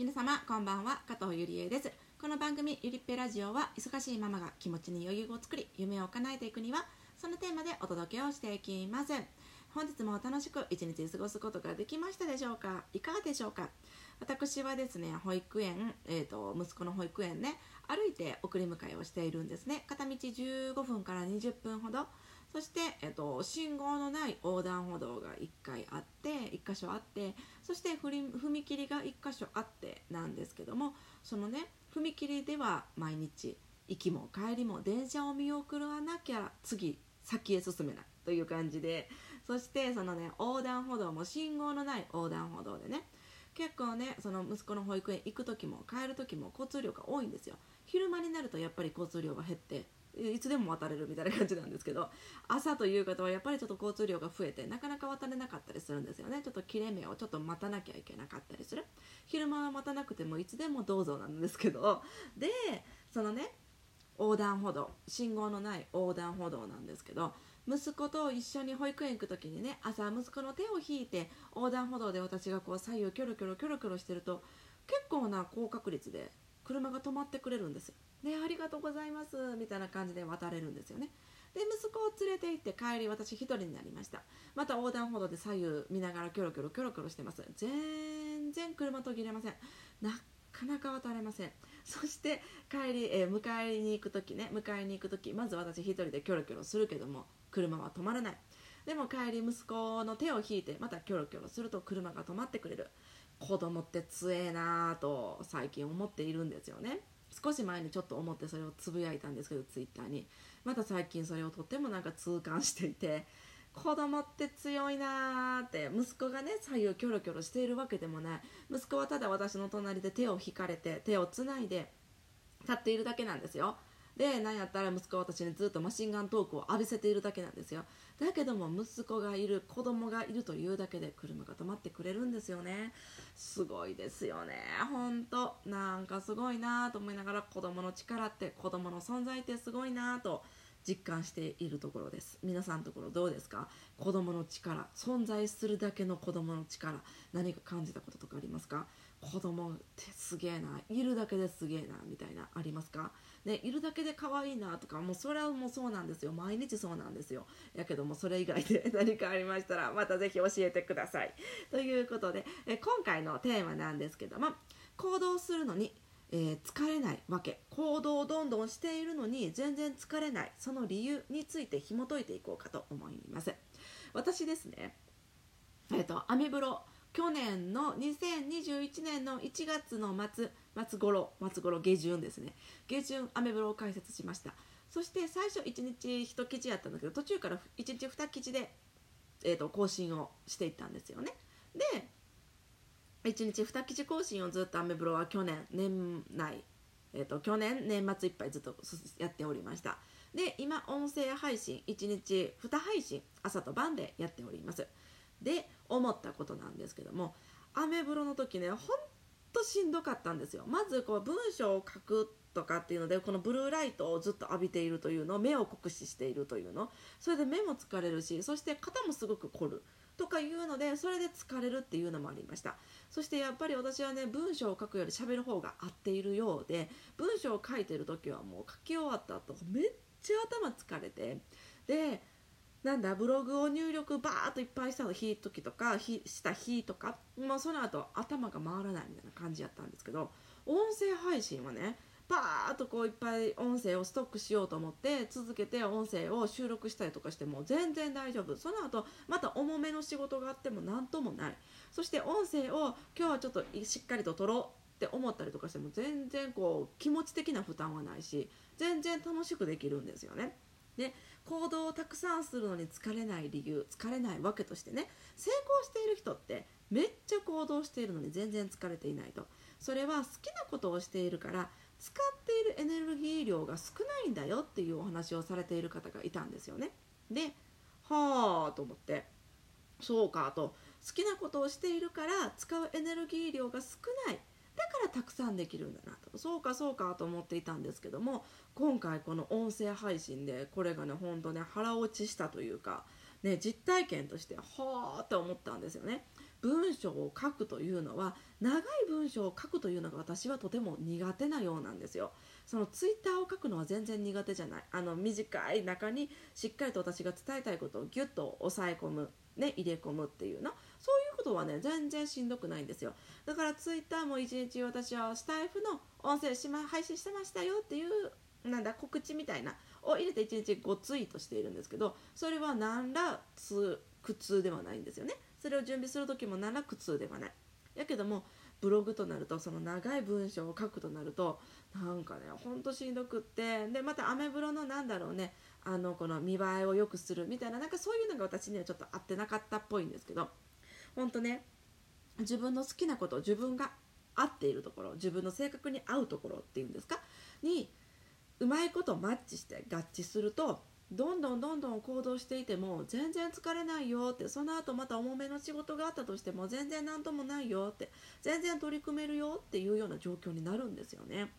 皆様こんばんは。加藤ゆりえです。この番組ゆりっぺラジオは忙しいママが気持ちに余裕を作り夢を叶えていくにはそのテーマでお届けをしていきます本日も楽しく一日過ごすことができましたでしょうか？いかがでしょうか？私はですね保育園、えーと、息子の保育園ね歩いて送り迎えをしているんですね。片道15分から20分ほどそして、えっと、信号のない横断歩道が1回あって1箇所あってそして踏切が1箇所あってなんですけどもそのね踏切では毎日行きも帰りも電車を見送らなきゃ次先へ進めないという感じでそしてそのね横断歩道も信号のない横断歩道でね結構ねその息子の保育園行く時も帰る時も交通量が多いんですよ。昼間になるとやっぱり交通量が減っていつでも渡れるみたいな感じなんですけど朝という方はやっぱりちょっと交通量が増えてなかなか渡れなかったりするんですよね。ちょっと切れ目をちょっと待たなきゃいけなかったりする。昼間は待たなくてもいつでもどうぞなんですけどでそのね横断歩道信号のない横断歩道なんですけど息子と一緒に保育園行く時にね朝息子の手を引いて横断歩道で私がこう左右キョロキョロキョロキョロしてると結構な高確率で車が止まってくれるんですよ。でありがとうございますみたいな感じで渡れるんですよね。で息子を連れて行って帰り私1人になりました。また横断歩道で左右見ながらキョロキョロキョロキョロしてます。全然車途切れません。なかなか渡れません。そして帰り、えー、迎えに行く時ね迎えに行く時まず私1人でキョロキョロするけども車は止まらない。でも帰り息子の手を引いてまたキョロキョロすると車が止まってくれる。子供って強えなぁと最近思っているんですよね。少し前にちょっと思ってそれをつぶやいたんですけどツイッターに。また最近それをとってもなんか痛感していて子供って強いなーって息子がね左右キョロキョロしているわけでもない。息子はただ私の隣で手を引かれて手をつないで立っているだけなんですよ。で何やったら息子は私にずっとマシンガントークを浴びせているだけなんですよ。だけども息子がいる子供がいるというだけで車が止まってくれるんですよね。すごいですよね。ほんと。なんかすごいなと思いながら子供の力って子供の存在ってすごいなと実感しているところです。皆さんのところどうですか？子供の力存在するだけの子供の力何か感じたこととかありますか？子供ってすげえないるだけですげえなみたいなありますか？ねいるだけで可愛いなとかもうそれはもうそうなんですよ。毎日そうなんですよ。やけどもそれ以外で 何かありましたらまた是非教えてください。ということでえ今回のテーマなんですけども行動するのにえー、疲れないわけ。行動をどんどんしているのに全然疲れない。その理由について紐解いていこうかと思います。私ですねえっ、ー、とアメブロ去年の2021年の1月の末末頃末頃下旬ですね。下旬アメブロを開設しました。そして最初1日1記事やったんだけど途中から1日2記事で、えーと、更新をしていったんですよね。で1日2記事更新をずっとアメブロは去年年内、えーと、去年年末いっぱいずっとやっておりました。で今音声配信1日2配信朝と晩でやっております。で思ったことなんですけどもアメブロの時ねほんとしんどかったんですよ。まずこう文章を書くとかっていうのでこのブルーライトをずっと浴びているというの目を酷使しているというの。それで目も疲れるしそして肩もすごく凝る。とかいうのでそれで疲れるっていうのもありました。そしてやっぱり私はね文章を書くより喋る方が合っているようで文章を書いてる時はもう書き終わった後めっちゃ頭疲れてでなんだブログを入力バーっといっぱいした日時とかした日とか、まあ、その後頭が回らないみたいな感じやったんですけど音声配信はねバーっとこういっぱい音声をストックしようと思って続けて音声を収録したりとかしても全然大丈夫その後また重めの仕事があっても何ともないそして音声を今日はちょっとしっかりと撮ろうって思ったりとかしても全然こう気持ち的な負担はないし全然楽しくできるんですよね。で行動をたくさんするのに疲れない理由疲れないわけとしてね成功している人ってめっちゃ行動しているのに全然疲れていないと。それは好きなことをしているから使っているエネルギー量が少ないんだよっていうお話をされている方がいたんですよね。ではあと思ってそうかと。好きなことをしているから使うエネルギー量が少ない。だからたくさんできるんだなと。そうかそうかと思っていたんですけども今回この音声配信でこれがねほんとね腹落ちしたというか、ね、実体験としてはあって思ったんですよね。文章を書くというのは長い文章を書くというのが私はとても苦手なようなんですよ。そのツイッターを書くのは全然苦手じゃない。あの短い中にしっかりと私が伝えたいことをギュッと抑え込む、ね、入れ込むっていうの。ことはね全然しんどくないんですよ。だからツイッターも一日私はスタイフの音声し、ま、配信してましたよっていうなんだ告知みたいなを入れて1日5ツイートしているんですけどそれは何ら苦痛ではないんですよね。それを準備する時も何ら苦痛ではない。やけどもブログとなるとその長い文章を書くとなるとなんかねほんとしんどくってでまたアメブロのなんだろうねあのこの見栄えを良くするみたいななんかそういうのが私にはちょっと合ってなかったっぽいんですけど。ほんとね自分の好きなこと自分が合っているところ自分の性格に合うところっていうんですか？にうまいことマッチして合致するとどんどんどんどん行動していても全然疲れないよってその後また重めの仕事があったとしても全然何ともないよって全然取り組めるよっていうような状況になるんですよね。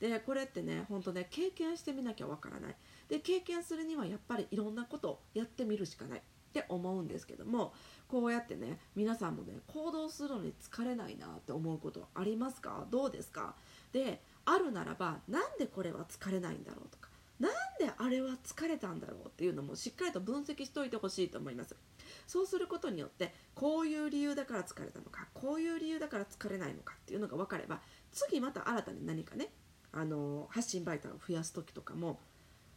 でこれってねほんとね経験してみなきゃわからない。で経験するにはやっぱりいろんなことをやってみるしかない。って思うんですけどもこうやってね皆さんもね行動するのに疲れないなって思うことありますか？どうですか？であるならばなんでこれは疲れないんだろうとかなんであれは疲れたんだろうっていうのもしっかりと分析しておいてほしいと思います。そうすることによってこういう理由だから疲れたのかこういう理由だから疲れないのかっていうのが分かれば次また新たに何かねあの発信媒体を増やす時とかも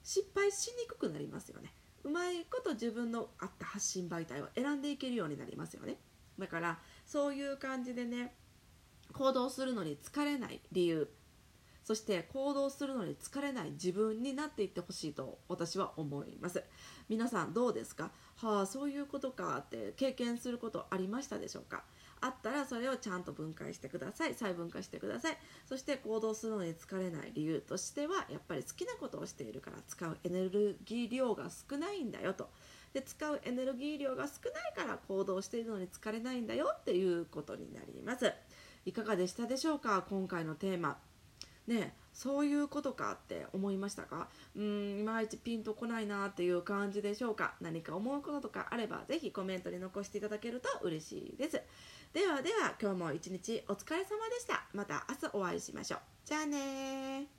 失敗しにくくなりますよね。まいこと自分の合った発信媒体を選んでいけるようになりますよね。だからそういう感じでね行動するのに疲れない理由。そして行動するのに疲れない自分になっていってほしいと私は思います。皆さんどうですか？はあそういうことかって経験することありましたでしょうか？あったらそれをちゃんと分解してください。細分化してください。そして行動するのに疲れない理由としてはやっぱり好きなことをしているから使うエネルギー量が少ないんだよと。で使うエネルギー量が少ないから行動しているのに疲れないんだよっていうことになります。いかがでしたでしょうか？今回のテーマ。ねそういうことかって思いましたか？うんいまいちピンとこないなっていう感じでしょうか？何か思うこととかあれば是非コメントに残していただけると嬉しいです。ではでは今日も一日お疲れ様でした。また明日お会いしましょう。じゃあね